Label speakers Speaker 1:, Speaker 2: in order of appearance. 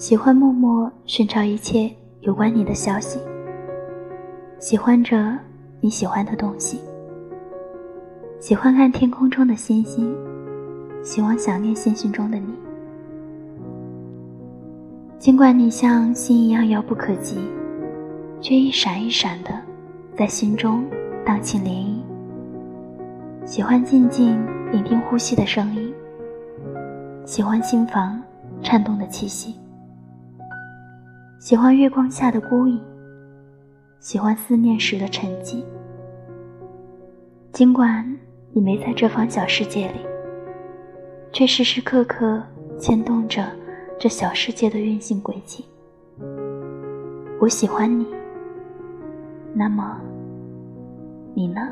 Speaker 1: 喜欢默默寻找一切有关你的消息，喜欢着你喜欢的东西，喜欢看天空中的星星，希望想念星星中的你。尽管你像星一样遥不可及，却一闪一闪的在心中荡起涟漪。喜欢静静聆听呼吸的声音，喜欢心房颤动的气息。喜欢月光下的孤影，喜欢思念时的沉寂。尽管你没在这方小世界里，却时时刻刻牵动着这小世界的运行轨迹。我喜欢你，那么你呢？